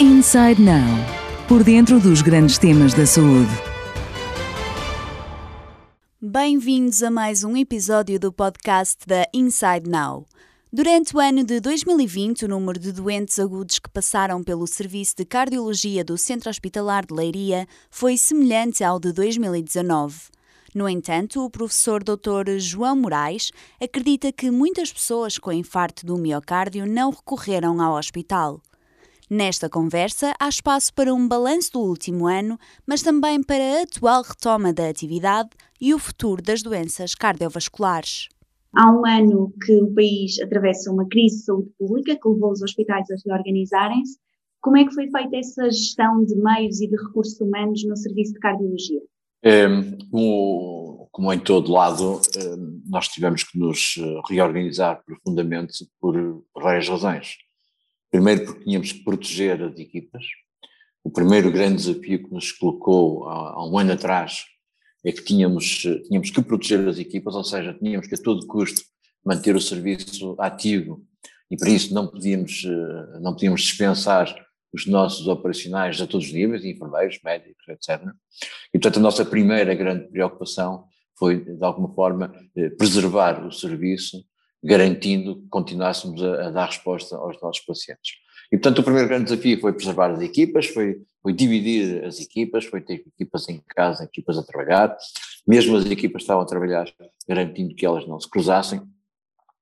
Inside Now por dentro dos grandes temas da saúde. Bem-vindos a mais um episódio do podcast da Inside Now. Durante o ano de 2020, o número de doentes agudos que passaram pelo Serviço de Cardiologia do Centro Hospitalar de Leiria foi semelhante ao de 2019. No entanto, o professor Dr. João Moraes acredita que muitas pessoas com infarto do miocárdio não recorreram ao hospital. Nesta conversa, há espaço para um balanço do último ano, mas também para a atual retoma da atividade e o futuro das doenças cardiovasculares. Há um ano que o país atravessa uma crise de saúde pública que levou os hospitais a reorganizarem-se. Como é que foi feita essa gestão de meios e de recursos humanos no serviço de cardiologia? É, como, como, em todo lado, é, nós tivemos que nos eh, reorganizar profundamente por várias razões. Primeiro, porque tínhamos que proteger as equipas. O primeiro grande desafio que nos colocou há, há um ano atrás é que tínhamos, tínhamos que proteger as equipas, ou seja, tínhamos que a todo custo manter o serviço ativo e para isso não podíamos, eh, não podíamos dispensar os nossos operacionais a todos os níveis, enfermeiros, médicos, etc. E portanto a nossa primeira grande preocupação foi, de alguma forma, eh, preservar o serviço, garantindo que continuássemos a, a dar resposta aos nossos pacientes. E, portanto, o primeiro grande desafio foi preservar as equipas, foi, foi dividir as equipas, foi ter equipas em casa, equipas a trabalhar, mesmo as equipas estavam a trabalhar, garantindo que elas não se cruzassem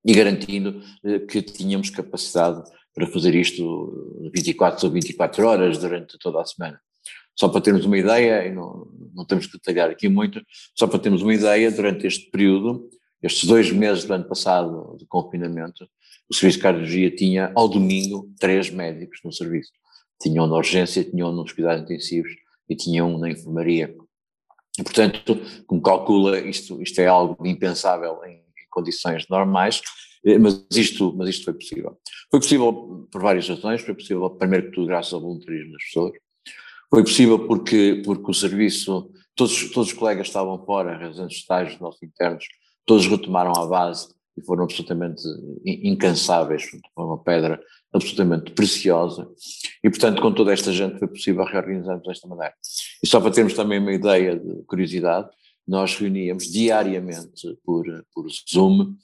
e garantindo eh, que tínhamos capacidade para fazer isto 24 ou 24 horas durante toda a semana. Só para termos uma ideia, e não, não temos que detalhar aqui muito, só para termos uma ideia, durante este período, estes dois meses do ano passado de confinamento, o Serviço de Cardiologia tinha, ao domingo, três médicos no serviço. Tinham um na urgência, tinham um nos cuidados intensivos e tinham um na enfermaria. E, portanto, como calcula, isto, isto é algo impensável em, em condições normais, eh, mas isto, mas isto foi possível. Foi possível por várias razões, foi possível, primeiro que tudo, graças ao voluntarismo das pessoas, foi possível porque, porque o serviço, todos, todos os colegas estavam fora, residentes estágios nossos internos, todos retomaram a base e foram absolutamente incansáveis, foi uma pedra absolutamente preciosa e portanto com toda esta gente foi possível reorganizarmos desta maneira. E só para termos também uma ideia de curiosidade, nós reuníamos diariamente por, por Zoom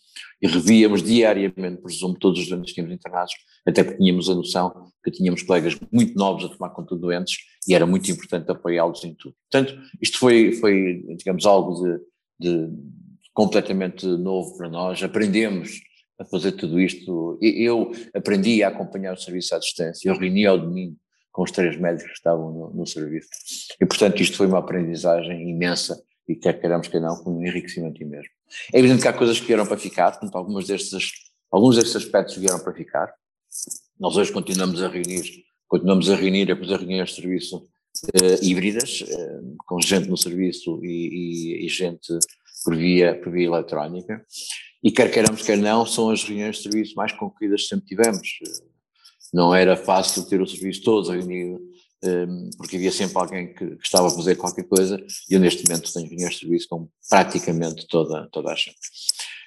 e revíamos diariamente por Zoom todos os doentes que tínhamos internados, até porque tínhamos a noção que tínhamos colegas muito novos a tomar conta de doentes e era muito importante apoiá-los em tudo. Portanto, isto foi, foi digamos, algo de, de completamente novo para nós, aprendemos a fazer tudo isto. Eu aprendi a acompanhar o serviço à distância, eu reuni ao domingo com os três médicos que estavam no, no serviço. E, portanto, isto foi uma aprendizagem imensa e quer queiramos que não, um enriquecimento imenso. É evidente que há coisas que vieram para ficar, portanto, algumas destes, alguns destes aspectos vieram para ficar. Nós hoje continuamos a reunir, continuamos a reunir, a fazer reuniões de serviço uh, híbridas, uh, com gente no serviço e, e, e gente por via, por via eletrónica, e quer queiramos, quer não, são as reuniões de serviço mais concorridas que sempre tivemos. Não era fácil ter o serviço todo reunido, hum, porque havia sempre alguém que, que, estava a fazer qualquer coisa, e eu neste momento tenho reuniões de serviço com praticamente toda, toda a gente.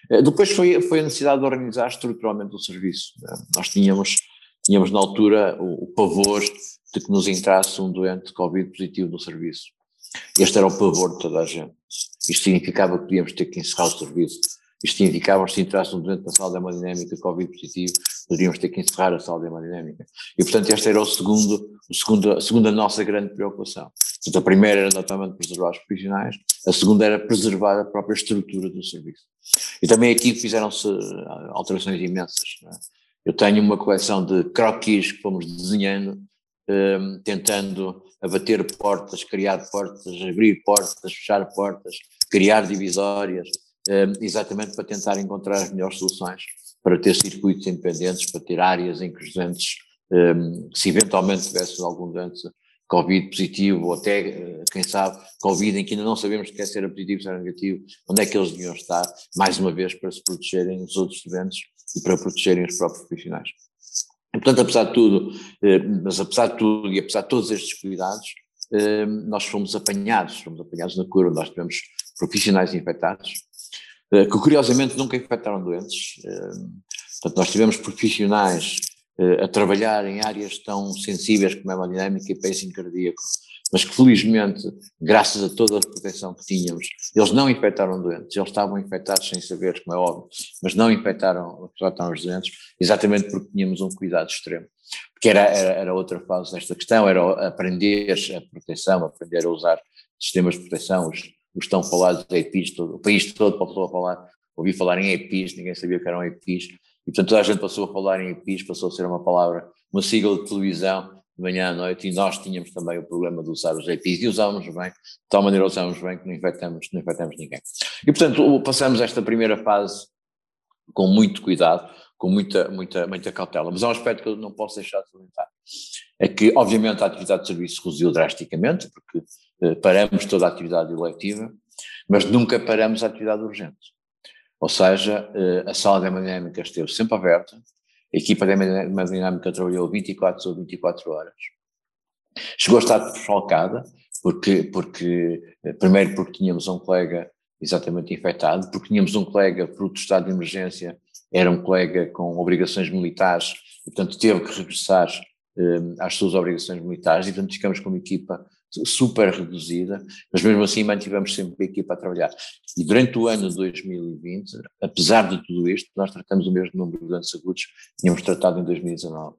Eh, depois foi, foi a necessidade de organizar estruturalmente o serviço. Nós tínhamos, tínhamos na altura o, o pavor de que nos entrasse um doente de Covid positivo no serviço. Este era o pavor de toda a gente. Isto significava que podíamos ter que encerrar o serviço. Isto significava que se entrasse um doente na sala de hemodinâmica Covid positivo, poderíamos ter que encerrar a sala de hemodinâmica. E, portanto, esta era o segundo, o segundo, a segunda nossa grande preocupação. Portanto, a primeira era naturalmente preservar os profissionais, a segunda era preservar a própria estrutura do serviço. E também aqui fizeram-se ah, alterações imensas. É? Eu tenho uma coleção de croquis que fomos desenhando, um, tentando abater portas, criar portas, abrir portas, fechar portas, criar divisórias, um, exatamente para tentar encontrar as melhores soluções para ter circuitos independentes, para ter áreas em que os doentes, um, se eventualmente tivesse algum doente Covid positivo, ou até, eh, quem sabe, Covid em que ainda não sabemos se quer ser positivo, se é negativo, onde é que eles deviam estar, mais uma vez para se protegerem os outros doentes e para protegerem os próprios profissionais. E, portanto, apesar de tudo, eh, mas apesar de tudo e apesar de todos estes cuidados, eh, nós fomos apanhados, fomos apanhados na cura, nós tivemos profissionais infectados, eh, que curiosamente nunca infectaram doentes. Portanto, nós tivemos profissionais a trabalhar em áreas tão sensíveis como a hemodinâmica e pacing cardíaco, mas que felizmente, graças a toda a proteção que tínhamos, eles não infectaram doentes, eles estavam infectados sem saber, como é óbvio, mas não infectaram, os doentes, exatamente porque tínhamos um cuidado extremo. Porque era, era, era outra fase desta questão, era aprender a proteção, aprender a usar sistemas de proteção, os, os tão falados EPIs, todo, o país todo passou a falar, ouvi falar em EPIs, ninguém sabia o que eram EPIs, e portanto toda a gente passou a falar em EPIs, passou a ser uma palavra, uma sigla de televisão, de manhã à noite, e nós tínhamos também o problema de usar os EPIs, e usávamos bem, de tal maneira usávamos bem que não infectamos, não infectamos ninguém. E portanto passamos esta primeira fase com muito cuidado, com muita, muita, muita cautela. Mas há um aspecto que eu não posso deixar de salientar. É que, obviamente, a atividade de serviço reduziu drasticamente, porque eh, paramos toda a atividade eletiva, mas nunca paramos a atividade urgente. Ou seja, eh, a sala de hemodinâmica esteve sempre aberta, a equipa hemodinâmica trabalhou 24 sobre 24 horas. Chegou a estar desfalcada, porque, porque, eh, primeiro porque tínhamos um colega exatamente infectado, porque tínhamos um colega, fruto do estado de emergência, era um colega com obrigações militares, e portanto teve que regressar eh, às suas obrigações militares, e portanto ficamos com uma equipa super reduzida, mas mesmo assim mantivemos sempre a equipa a trabalhar. E durante o ano de 2020, apesar de tudo isto, nós tratamos o mesmo número de doentes agudos que tínhamos tratado em 2019.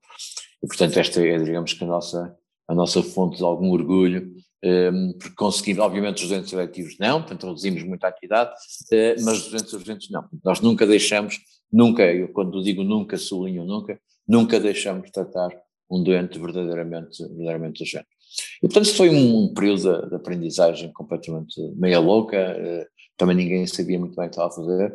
E portanto esta é, digamos que a nossa, a nossa fonte de algum orgulho, um, porque conseguimos, obviamente os doentes eletivos não, portanto reduzimos muito a atividade, uh, mas os doentes urgentes não. Nós nunca deixamos, nunca, eu quando digo nunca, sublinho nunca, nunca deixamos de tratar um doente verdadeiramente, verdadeiramente urgente. E portanto foi um, período de, de, aprendizagem completamente meia louca, uh, também ninguém sabia muito bem o que estava a fazer,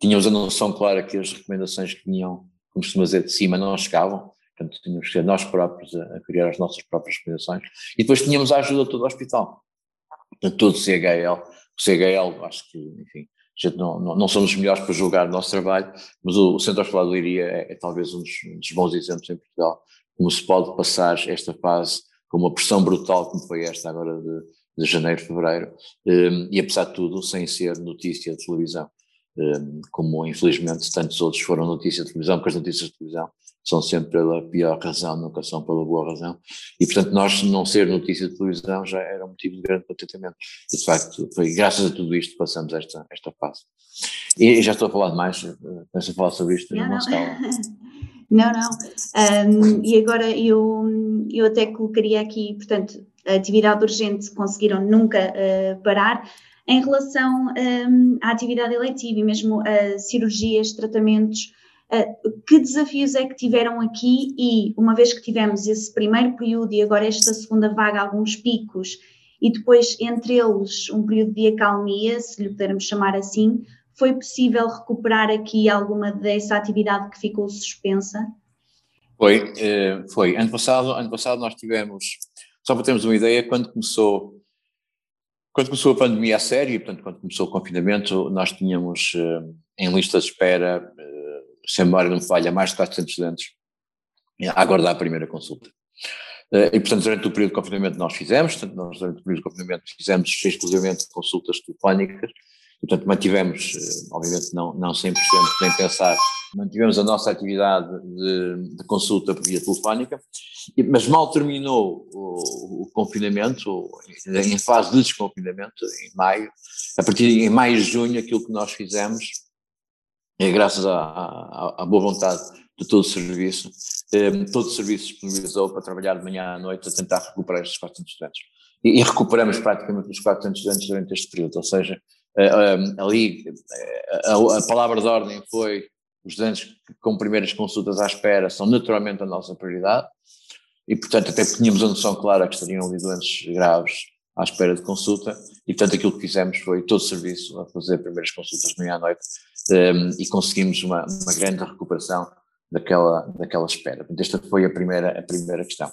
tínhamos a noção clara que as recomendações que vinham, como costuma dizer, de cima não chegavam, Portanto, tínhamos que ser nós próprios a, criar as nossas próprias recomendações. E depois tínhamos a ajuda de todo o hospital. Portanto, todo o CHL. O CHL, acho que, enfim, não, não, não, somos os melhores para julgar o nosso trabalho, mas o, o Centro Hospitalar de Leiria é, é talvez um dos, um dos, bons exemplos em Portugal, como se pode passar esta fase com uma pressão brutal como foi esta agora de, de janeiro, fevereiro, e apesar de tudo, sem ser notícia de televisão, como infelizmente tantos outros foram notícia de televisão, porque as notícias de televisão são sempre pela pior razão, nunca são pela boa razão, e portanto nós não ser notícia de televisão já era um motivo de grande contentamento, e de facto foi graças a tudo isto que passamos esta, esta fase. E, já estou a falar demais, eh, penso a falar sobre isto, não, não. Não, não. Um, e agora eu, eu até colocaria aqui, portanto, a atividade urgente conseguiram nunca uh, parar. Em relação um, à atividade eletiva e mesmo a cirurgias, tratamentos, Uh, que desafios é que tiveram aqui e, uma vez que tivemos esse primeiro período e agora esta segunda vaga, alguns picos, e depois entre eles um período de acalmia, se lhe pudermos chamar assim, foi possível recuperar aqui alguma dessa atividade que ficou suspensa? Foi, eh, foi. Ano passado, ano passado nós tivemos, só para termos uma ideia, quando começou quando começou a pandemia a sério, portanto, quando começou o confinamento, nós tínhamos eh, em lista de espera se a memória não falha, mais de 400 estudantes a aguardar a primeira consulta. Eh, e, portanto, durante o período de confinamento nós fizemos, portanto, nós durante o período de confinamento fizemos exclusivamente consultas telefónicas, portanto, mantivemos, eh, obviamente não, não 100%, nem pensar, mantivemos a nossa atividade de, de consulta por via telefónica, mas mal terminou o, o, confinamento, em fase de desconfinamento, em maio, a partir de em maio e junho, aquilo que nós fizemos é graças à, boa vontade de todo o serviço, eh, todo o serviço disponibilizou para trabalhar de manhã à noite a tentar recuperar estes 400 estudantes. E recuperamos praticamente os 400 estudantes durante este período, ou seja, eh, eh, ali a, a, palavra de ordem foi os estudantes com primeiras consultas à espera são naturalmente a nossa prioridade e portanto até tínhamos a noção clara que estariam ali doentes graves à espera de consulta e portanto aquilo que fizemos foi todo o serviço a fazer primeiras consultas de manhã à noite um, e conseguimos uma, uma, grande recuperação daquela, daquela espera. Esta foi a primeira, a primeira questão.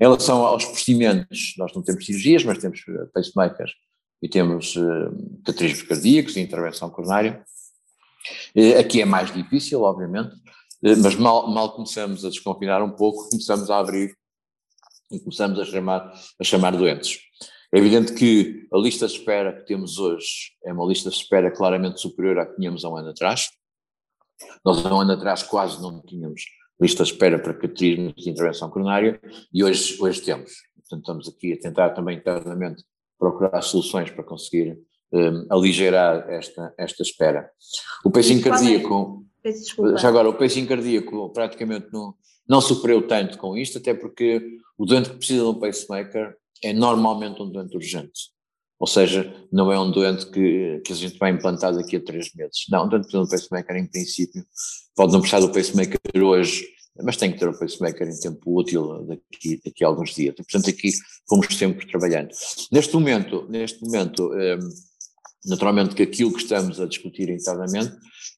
Em relação aos procedimentos, nós não temos cirurgias, mas temos eh, pacemakers e temos uh, cateterismos cardíacos e intervenção coronária. Uh, aqui é mais difícil, obviamente, uh, mas mal, mal começamos a desconfinar um pouco, começamos a abrir e começamos a chamar, a chamar doentes. É evidente que a lista de espera que temos hoje é uma lista de espera claramente superior à que tínhamos há um ano atrás. Nós há um ano atrás quase não tínhamos lista de espera para cateterismo de intervenção coronária, e hoje, hoje temos. Portanto, estamos aqui a tentar também internamente procurar soluções para conseguir um, aligerar esta, esta espera. O pacing cardíaco, já agora, o pacing cardíaco praticamente não, não sofreu tanto com isto, até porque o doente que precisa de um pacemaker é normalmente um doente urgente. Ou seja, não é um doente que, que a gente vai implantar daqui a três meses. Não, um doente que precisa de um pacemaker, em princípio, pode não precisar do pacemaker hoje, mas tem que ter o pacemaker em tempo útil daqui, daqui a alguns dias. Portanto, aqui fomos sempre trabalhando. Neste momento, neste momento, um, naturalmente que aquilo que estamos a discutir internamente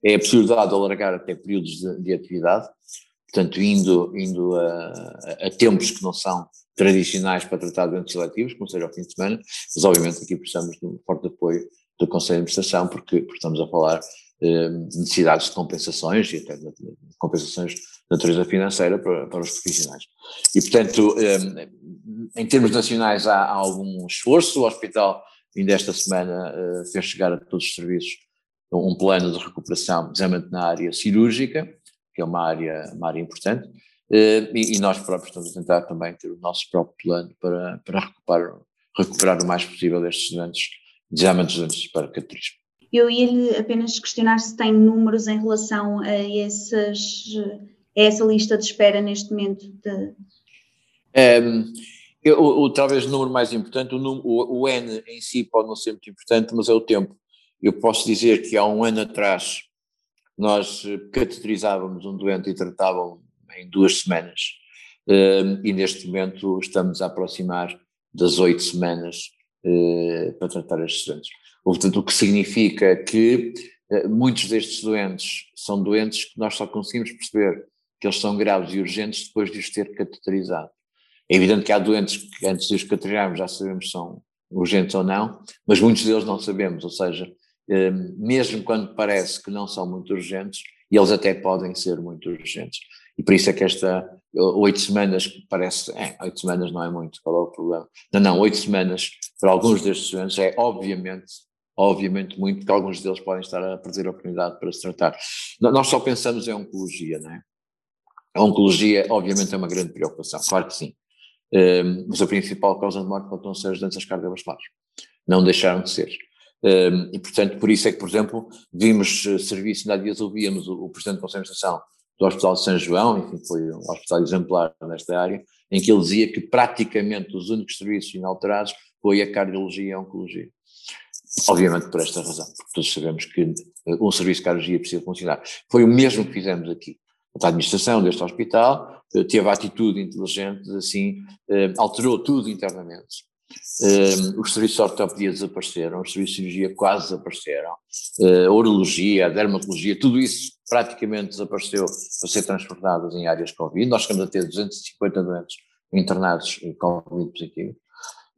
é a possibilidade de alargar até períodos de, de atividade, portanto, indo, indo a, a, tempos que não são tradicionais para tratar doentes seletivos, como seja ao fim de semana, mas obviamente aqui precisamos de um forte apoio do Conselho de Administração, porque, porque estamos a falar eh, de necessidades de compensações e até de, compensações natureza financeira para, para os profissionais. E, portanto, eh, em termos nacionais há, há, algum esforço, o hospital ainda esta semana eh, fez chegar a todos os serviços um plano de recuperação, precisamente na área cirúrgica, que é uma área, uma área importante, e, e nós próprios estamos a tentar também ter o nosso próprio plano para, para recuperar, recuperar o mais possível destes doentes, desejamente doentes para cateterismo. Eu ia-lhe apenas questionar se tem números em relação a, essas, a essa lista de espera neste momento. De... Um, eu, o, talvez o número mais importante, o, o, o, N em si pode não ser muito importante, mas é o tempo. Eu posso dizer que há um ano atrás nós cateterizávamos um doente e tratávamos em duas semanas, um, e neste momento estamos a aproximar das oito semanas uh, para tratar estes doentes. Portanto, o que significa que uh, muitos destes doentes são doentes que nós só conseguimos perceber que eles são graves e urgentes depois de os ter cateterizado. É evidente que há doentes que antes de os cateterizarmos já sabemos se são urgentes ou não, mas muitos deles não sabemos, ou seja, hum, mesmo quando parece que não são muito urgentes, eles até podem ser muito urgentes. E por isso é que esta oito semanas, parece, é, oito semanas não é muito, qual é o problema? Não, não, oito semanas para alguns destes doentes é obviamente, obviamente muito, porque alguns deles podem estar a perder a oportunidade para se tratar. Nós só pensamos em oncologia, não é? A oncologia, obviamente, é uma grande preocupação, claro que sim. Um, mas a principal causa de morte continuam a ser as doenças cardiovasculares. Não deixaram de ser. Um, e, portanto, por isso é que, por exemplo, vimos serviços, ainda há dias ouvíamos o, o Presidente do Conselho de Administração do Hospital de São João, enfim, foi um hospital exemplar nesta área, em que ele dizia que praticamente os únicos serviços inalterados foi a cardiologia e a oncologia. Obviamente por esta razão, porque todos sabemos que eh, um serviço de cardiologia precisa funcionar. Foi o mesmo que fizemos aqui. A administração deste hospital eh, teve a atitude inteligente, assim, eh, alterou tudo internamente. os serviços de ortopedia desapareceram, os serviços de cirurgia quase desapareceram, a urologia, a dermatologia, tudo isso praticamente desapareceu para ser transformadas em áreas Covid. Nós chegamos a ter 250 doentes internados Covid positivos.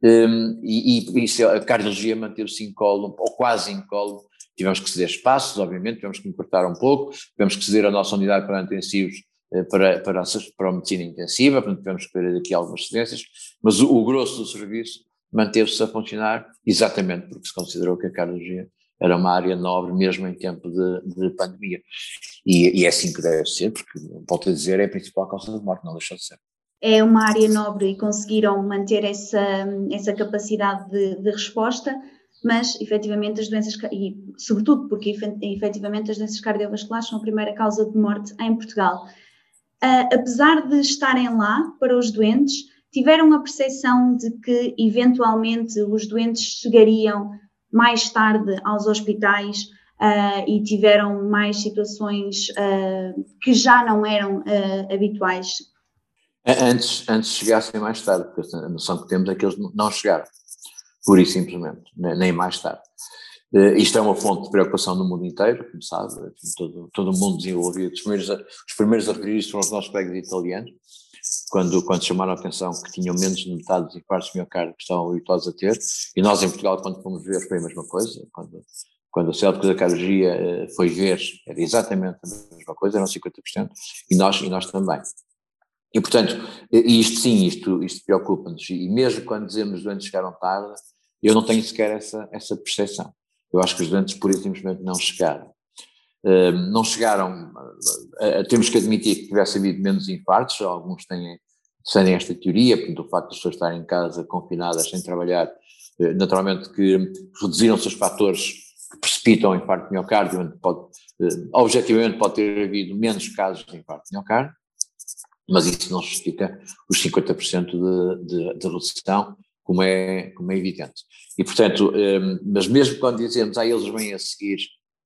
Um, e, e, a cardiologia manteve-se incólume, ou quase incólume, tivemos que ceder espaços, obviamente, tivemos que encurtar um pouco, tivemos que ceder a nossa unidade para intensivos eh, para, para, para a medicina intensiva, portanto tivemos que ter aqui algumas cedências, mas o, o grosso do serviço manteve-se a funcionar exatamente porque se considerou que a cardiologia era uma área nobre mesmo em tempo de, de pandemia. E, e, é assim que deve ser, porque, volto a dizer, é a principal causa de morte, não deixa de ser. É uma área nobre e conseguiram manter essa, essa capacidade de, de resposta, mas efetivamente as doenças, e sobretudo porque efetivamente as doenças cardiovasculares são a primeira causa de morte em Portugal. Uh, apesar de estarem lá para os doentes, tiveram a percepção de que eventualmente os doentes chegariam mais tarde aos hospitais uh, e tiveram mais situações uh, que já não eram habituais? Antes, antes chegassem mais tarde, porque a noção que temos é que eles não chegaram, pura e simplesmente, nem mais tarde. Uh, isto é uma fonte de preocupação no mundo inteiro, como sabe, todo, todo o mundo desenvolvido. Os primeiros, os primeiros a referir isto foram os nossos colegas italianos, quando, quando chamaram a atenção que tinham menos de metade dos infartos de miocárdio que estavam habituados a ter, e nós em Portugal, quando fomos ver, foi a mesma coisa, quando, quando a célula da cardiologia eh, foi ver, era exatamente a mesma coisa, eram 50%, e nós, e nós também. E, portanto, isto sim, isto, isto preocupa-nos, e mesmo quando dizemos que doentes chegaram tarde, eu não tenho sequer essa, essa percepção. Eu acho que os doentes, por simplesmente, não chegaram. não chegaram, temos que admitir que tivesse havido menos infartos, alguns têm, têm esta teoria, portanto o facto de as pessoas estarem em casa confinadas sem trabalhar, eh, naturalmente que reduziram-se os fatores que precipitam o infarto de miocárdio, pode, eh, objetivamente pode ter havido menos casos de infarto de miocárdio, mas isso não justifica os 50% de, de, de redução, como é, como é evidente. E, portanto, mas mesmo quando dizemos, ah, eles vêm a seguir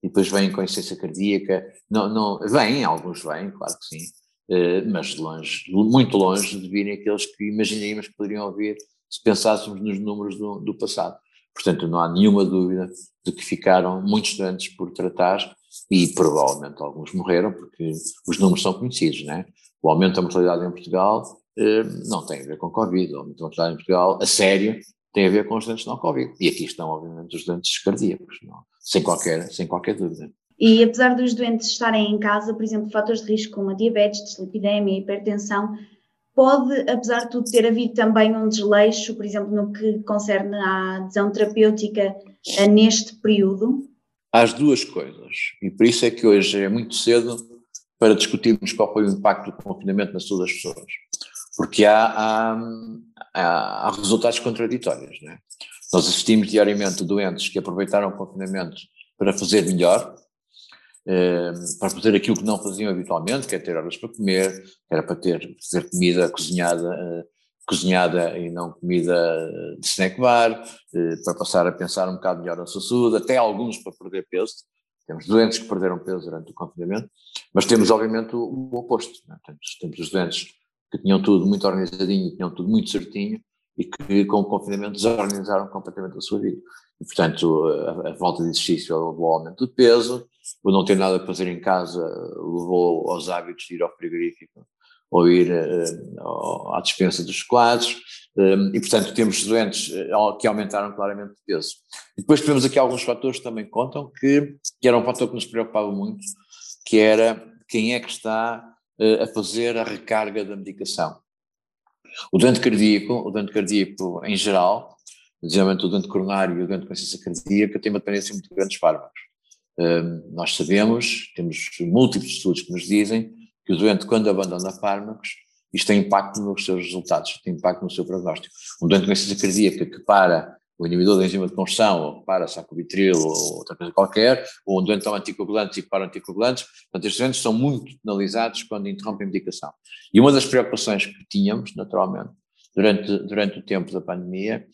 e depois vêm com insuficiência cardíaca. Não, não, vêm, alguns vêm, claro que sim, eh, mas longe, muito longe de virem aqueles que imaginaríamos que poderiam vir se pensássemos nos números do, do passado. Portanto, não há nenhuma dúvida de que ficaram muitos estudantes por tratar e provavelmente alguns morreram, porque os números são conhecidos, né? O aumento da mortalidade em Portugal não tem a ver com Covid, o aumento da mortalidade em Portugal, a sério, tem a ver com os doentes não Covid. E aqui estão, obviamente, os doentes cardíacos, não? sem, qualquer, sem qualquer dúvida. E apesar dos doentes estarem em casa, por exemplo, fatores de risco como a diabetes, dislipidemia, hipertensão, pode, apesar de tudo, ter havido também um desleixo, por exemplo, no que concerne à adesão terapêutica eh, neste período? As duas coisas. E por isso é que hoje é muito cedo para discutirmos qual foi o impacto do confinamento na saúde das pessoas porque há, há, há, resultados contraditórios. É? Nós assistimos diariamente doentes que aproveitaram o confinamento para fazer melhor, eh, para fazer aquilo que não faziam habitualmente, que é ter horas para comer, que era para ter fazer comida cozinhada, eh, cozinhada e não comida de snack bar, eh, para passar a pensar um bocado melhor na sua saúde, até alguns para perder peso. Temos doentes que perderam peso durante o confinamento, mas temos obviamente o, o oposto. É? Temos, temos os doentes que tinham tudo muito organizadinho, tinham tudo muito certinho e que com o confinamento desorganizaram completamente a sua vida. E, portanto, a, a falta de exercício levou ao aumento de peso, o não ter nada a fazer em casa levou aos hábitos de ir ao frigorífico ou ir uh, à dispensa dos chocolates, um, e portanto temos doentes eh, que aumentaram claramente de peso. Depois temos aqui alguns fatores que também contam, que, que era um fator que nos preocupava muito, que era quem é que está a fazer a recarga da medicação. O doente cardíaco, o doente cardíaco em geral, geralmente o doente coronário e o doente com insuficiência cardíaca tem uma dependência muito grande dos fármacos. Um, nós sabemos, temos múltiplos estudos que nos dizem que o doente quando abandona fármacos, isto tem impacto nos seus resultados, tem impacto no seu prognóstico. Um doente com insuficiência cardíaca que para o inibidor da enzima de combustão, ou para sacobitril, ou outra coisa qualquer, ou um doente toma anticoagulantes e para anticoagulantes, portanto, estes doentes são muito penalizados quando interrompem a medicação. E uma das preocupações que tínhamos, naturalmente, durante, durante o tempo da pandemia,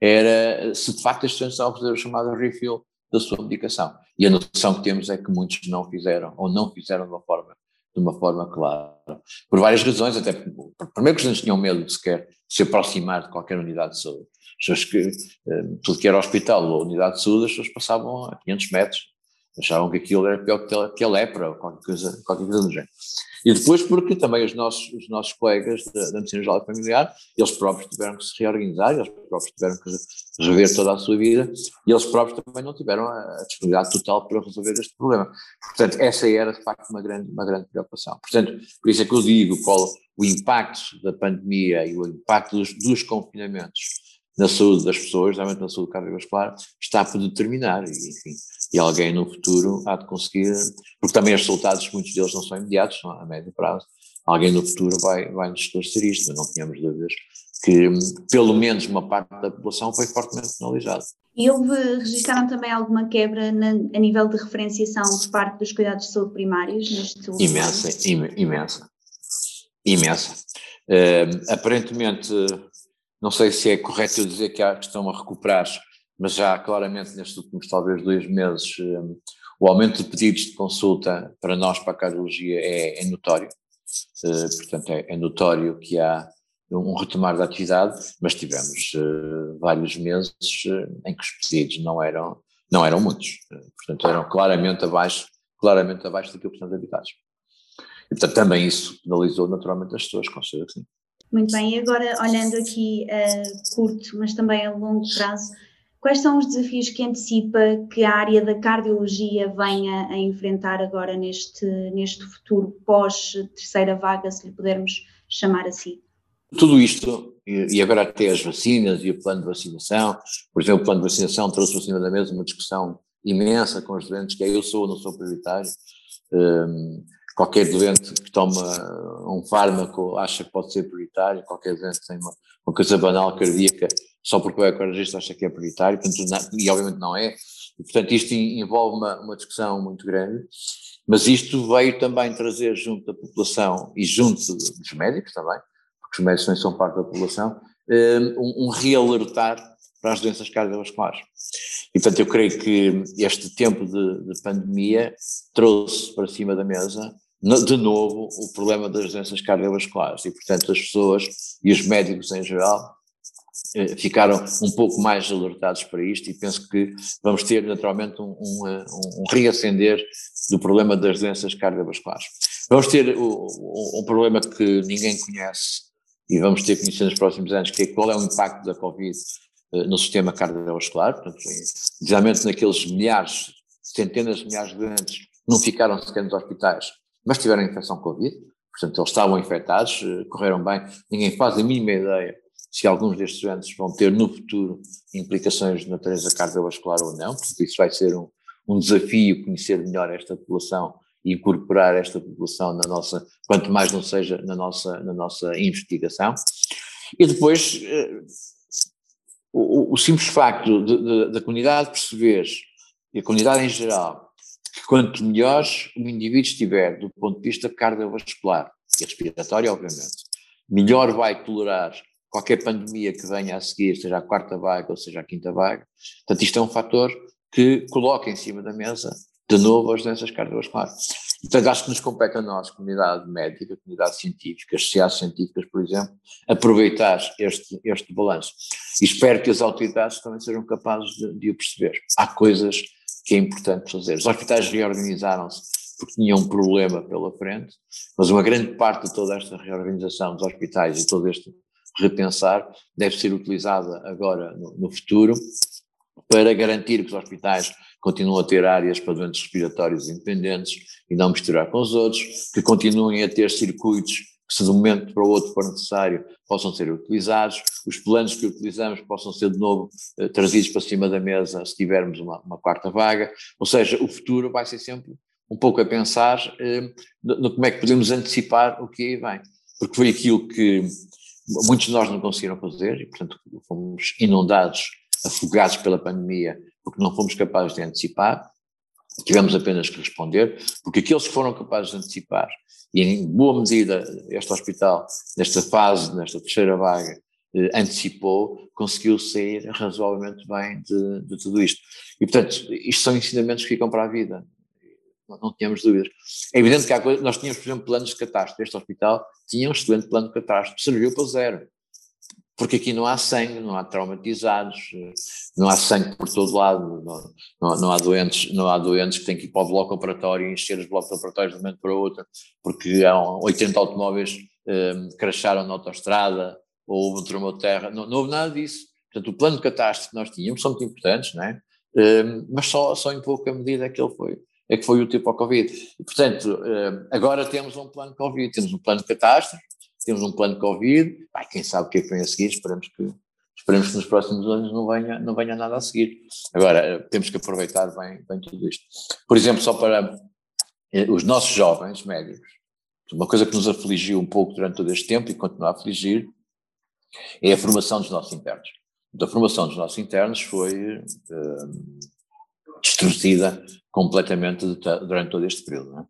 era se de facto estes doentes estavam a fazer o chamado refill da sua medicação. E a noção que temos é que muitos não fizeram, ou não fizeram de uma forma de uma forma clara. Por várias razões, até primeiro que os tinham medo de sequer se aproximar de qualquer unidade de saúde pessoas que, eh, tudo que era hospital ou unidade de saúde, as pessoas passavam a 500 metros, achavam que aquilo era pior que a lepra ou qualquer coisa, qualquer coisa do género. E depois porque também os nossos, os nossos colegas da, da medicina geral e familiar, eles próprios tiveram que se reorganizar, eles próprios tiveram que rever toda a sua vida e eles próprios também não tiveram a disponibilidade total para resolver este problema. Portanto, essa era de facto uma grande, uma grande preocupação. Portanto, por isso é que eu digo qual o impacto da pandemia e o impacto dos, dos confinamentos na saúde das pessoas, realmente na saúde cardiovascular, está por determinar, e, enfim, e alguém no futuro há de conseguir, porque também os resultados, muitos deles não são imediatos, são a médio prazo, alguém no futuro vai, vai nos esclarecer isto, mas não tínhamos dúvidas que pelo menos uma parte da população foi fortemente penalizada. E houve, registraram também alguma quebra na, a nível de referenciação por parte dos cuidados de saúde primários neste Imensa, im, imensa, imensa. Uh, aparentemente não sei se é correto eu dizer que, há, que estão a recuperar, mas já claramente nestes últimos talvez dois meses um, o aumento de pedidos de consulta para nós, para a cardiologia, é, é notório. Uh, portanto, é, é, notório que há um retomar da atividade, mas tivemos uh, vários meses uh, em que os pedidos não eram, não eram muitos. portanto, eram claramente abaixo, claramente abaixo daquilo que estão habitados. E, portanto, também isso penalizou naturalmente as pessoas, com certeza que sim. Muito bem, e agora olhando aqui a curto, mas também a longo prazo, quais são os desafios que antecipa que a área da cardiologia venha a enfrentar agora neste, neste futuro pós-terceira vaga, se lhe pudermos chamar assim? Tudo isto, e agora até as vacinas e o plano de vacinação, por exemplo, o plano de vacinação trouxe por cima da mesa uma discussão imensa com os doentes, que é eu sou ou não sou prioritário. Um, qualquer doente que toma um fármaco acha que pode ser prioritário, qualquer doente tem uma, uma coisa banal cardíaca, só porque o ecocardiologista acha que é prioritário, portanto, não, e obviamente não é. E, portanto, isto envolve uma, uma discussão muito grande, mas isto veio também trazer junto da população e junto dos médicos também, porque os médicos também são parte da população, um, um realertar para as doenças cardiovasculares. E, portanto, eu creio que este tempo de, de pandemia trouxe para cima da mesa, de novo, o problema das doenças cardiovasculares. E, portanto, as pessoas e os médicos em geral eh, ficaram um pouco mais alertados para isto e penso que vamos ter naturalmente um, um, um reacender do problema das doenças cardiovasculares. Vamos ter um, um problema que ninguém conhece e vamos ter conhecido nos próximos anos, que é qual é o impacto da Covid eh, no sistema cardiovascular, portanto, geralmente naqueles milhares, centenas de milhares de doentes não ficaram sequer nos hospitais, mas tiveram infecção Covid, portanto eles estavam infectados, eh, correram bem, ninguém faz a mínima ideia se alguns destes doentes vão ter no futuro implicações de natureza cardiovascular ou não, porque isso vai ser um, um desafio conhecer melhor esta população e incorporar esta população na nossa, quanto mais não seja na nossa, na nossa investigação. E depois, eh, o, o, simples facto da comunidade perceber, e a comunidade em geral, que quanto melhor o indivíduo estiver do ponto de vista cardiovascular e respiratório, obviamente, melhor vai tolerar qualquer pandemia que venha a seguir, seja a quarta vaga ou seja a quinta vaga. Portanto, isto é um fator que coloca em cima da mesa, de novo, as doenças cardiovasculares. Portanto, acho que nos compete a nós, comunidade médica, comunidade científica, sociedades científicas, por exemplo, aproveitar este, este balanço. E espero que as autoridades também sejam capazes de, de o perceber. Há coisas que é importante fazer. Os hospitais reorganizaram-se porque tinham um problema pela frente, mas uma grande parte de toda esta reorganização dos hospitais e todo este repensar deve ser utilizada agora no, no futuro para garantir que os hospitais continuam a ter áreas para doentes respiratórios independentes e não misturar com os outros, que continuem a ter circuitos que se de um momento para o outro for necessário possam ser utilizados, os planos que utilizamos possam ser de novo eh, trazidos para cima da mesa se tivermos uma, uma, quarta vaga, ou seja, o futuro vai ser sempre um pouco a pensar eh, no, no, como é que podemos antecipar o que aí vem, porque foi aquilo que muitos de nós não conseguiram fazer e portanto fomos inundados, afogados pela pandemia porque não fomos capazes de antecipar, tivemos apenas que responder, porque aqueles que foram capazes de antecipar, e em boa medida este hospital, nesta fase, nesta terceira vaga, eh, antecipou, conseguiu sair razoavelmente bem de, de, tudo isto. E, portanto, isto são ensinamentos que ficam para a vida, não, não tínhamos dúvidas. É evidente que há coisas, nós tínhamos, por exemplo, planos de catástrofe, este hospital tinha um excelente plano de catástrofe, serviu para zero porque aqui não há sangue, não há traumatizados, não há sangue por todo lado, não, não, não, há, doentes, não há doentes que têm que ir para o bloco operatório e encher os blocos operatórios de um momento para o outro, porque há 80 automóveis um, cracharam na autostrada ou houve um tremor de terra, não, não houve nada disso. Portanto, o plano de catástrofe que nós tínhamos são muito importantes, não é? Um, mas só, só em pouca medida é que ele foi, é que foi útil para o Covid. Portanto, um, agora temos um plano Covid, temos um plano de catástrofe, temos um plano Covid, Ai, quem sabe o que é que vem a seguir, esperamos que, esperemos que nos próximos anos não venha, não venha nada a seguir. Agora, temos que aproveitar bem, bem tudo isto. Por exemplo, só para eh, os nossos jovens médicos, uma coisa que nos afligiu um pouco durante todo este tempo e continua a afligir, é a formação dos nossos internos. A formação dos nossos internos foi uh, destruída completamente durante todo este período. É?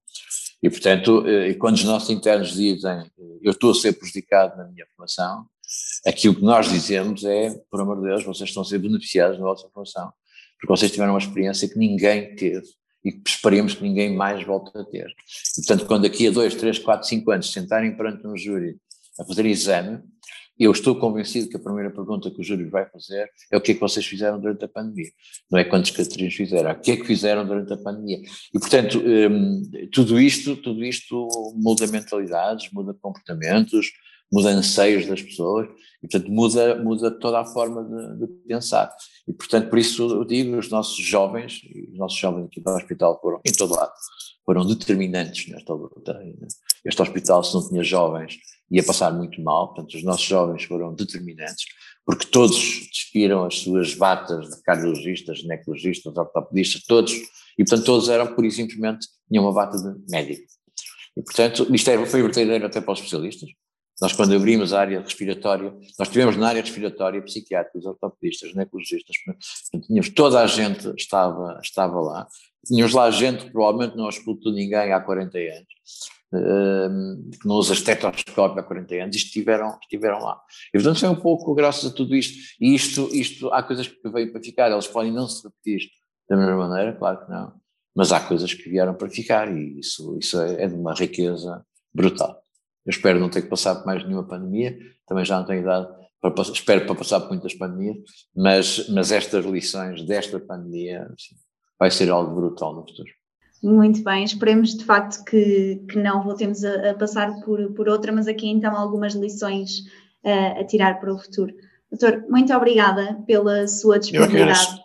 E, portanto, eh, quando os nossos internos dizem eu estou a ser prejudicado na minha formação, aquilo que nós dizemos é, por amor de Deus, vocês estão a ser beneficiados na vossa formação, porque vocês tiveram uma experiência que ninguém teve e que esperemos que ninguém mais volte a ter. E, portanto, quando daqui a dois, três, quatro, cinco anos sentarem perante um júri a fazer exame, eu estou convencido que a primeira pergunta que o júri vai fazer é o que é que vocês fizeram durante a pandemia. Não é quantos catrinos fizeram, é o que é que fizeram durante a pandemia. E, portanto, hum, tudo isto, tudo isto muda mentalidades, muda comportamentos, muda anseios das pessoas, e, portanto, muda, muda toda a forma de, de, pensar. E, portanto, por isso eu digo, os nossos jovens, os nossos jovens aqui do hospital foram, em todo lado, foram determinantes nesta luta. Este hospital, se não tinha jovens, ia passar muito mal, portanto os nossos jovens foram determinantes, porque todos despiram as suas batas de cardiologistas, ginecologistas, ortopedistas, todos, e portanto todos eram, por e simplesmente, tinham uma bata de médico. E portanto, isto é, foi verdadeiro até para os especialistas. Nós quando abrimos a área respiratória, nós tivemos na área respiratória psiquiatras, ortopedistas, ginecologistas, tínhamos toda a gente estava, estava lá, tínhamos lá gente que provavelmente não explotou ninguém há 40 anos, que não usa estetoscópio há 40 anos, estiveram, estiveram lá. E portanto foi um pouco graças a tudo isto, e isto, isto há coisas que veio para ficar, elas podem não se repetir da mesma maneira, claro que não, mas há coisas que vieram para ficar e isso, isso é, é de uma riqueza brutal. Eu espero não ter que passar por mais nenhuma pandemia, também já não tenho idade, para, espero para passar por muitas pandemias, mas, mas estas lições desta pandemia assim, vai ser algo brutal no futuro. Muito bem, esperemos de facto que, que não voltemos a, a passar por, por outra, mas aqui então algumas lições uh, a tirar para o futuro. Doutor, muito obrigada pela sua disponibilidade